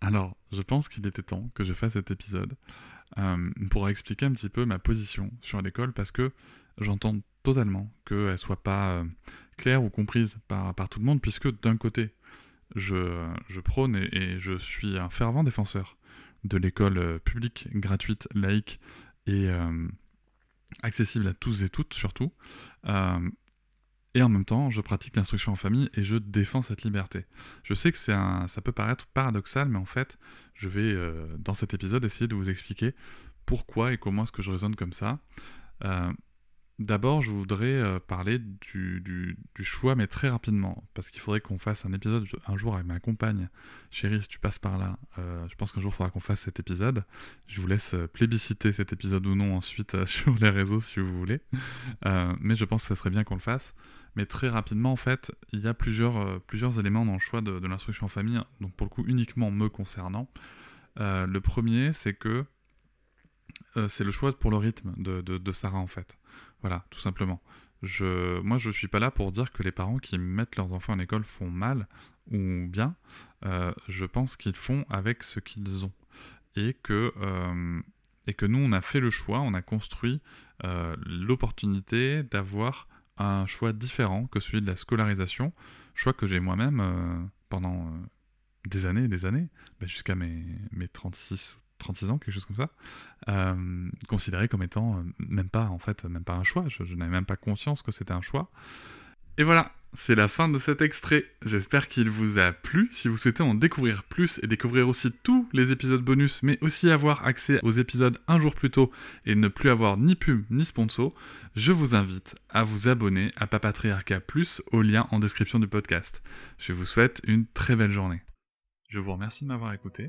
Alors, je pense qu'il était temps que je fasse cet épisode euh, pour expliquer un petit peu ma position sur l'école parce que j'entends totalement qu'elle soit pas euh, claire ou comprise par, tout le monde puisque d'un côté je, je prône et, je suis un fervent défenseur de l'école euh, publique, gratuite, laïque et accessible à tous et toutes surtout. Et en même temps, je pratique l'instruction en famille et je défends cette liberté. Je sais que un, ça peut paraître paradoxal, mais en fait, je vais euh, dans cet épisode essayer de vous expliquer pourquoi et comment est-ce que je raisonne comme ça. Euh, D'abord, je voudrais euh, parler du, choix, mais très rapidement, parce qu'il faudrait qu'on fasse un épisode un jour avec ma compagne. Chérie, si tu passes par là, euh, je pense qu'un jour il faudra qu'on fasse cet épisode. Je vous laisse euh, plébisciter cet épisode ou non ensuite sur les réseaux si vous voulez. mais je pense que ça serait bien qu'on le fasse. Mais très rapidement, en fait, il y a plusieurs, plusieurs éléments dans le choix de, l'instruction en famille, donc pour le coup uniquement me concernant. le premier, c'est que c'est le choix pour le rythme de Sarah, en fait. Voilà, tout simplement. Je, moi, je ne suis pas là pour dire que les parents qui mettent leurs enfants à l'école font mal ou bien. Euh, je pense qu'ils font avec ce qu'ils ont. Et que, euh, et que nous, on a fait le choix, on a construit euh, l'opportunité d'avoir un choix différent que celui de la scolarisation. Choix que j'ai moi-même pendant des années et des années, bah, jusqu'à mes, mes 36 36 ans, quelque chose comme ça, euh, considéré comme étant euh, même pas en fait même pas un choix. Je, n'avais même pas conscience que c'était un choix. Et voilà, c'est la fin de cet extrait. J'espère qu'il vous a plu. Si vous souhaitez en découvrir plus et découvrir aussi tous les épisodes bonus, mais aussi avoir accès aux épisodes un jour plus tôt et ne plus avoir ni pub ni sponsor, je vous invite à vous abonner à Papatriarca Plus au lien en description du podcast. Je vous souhaite une très belle journée. Je vous remercie de m'avoir écouté.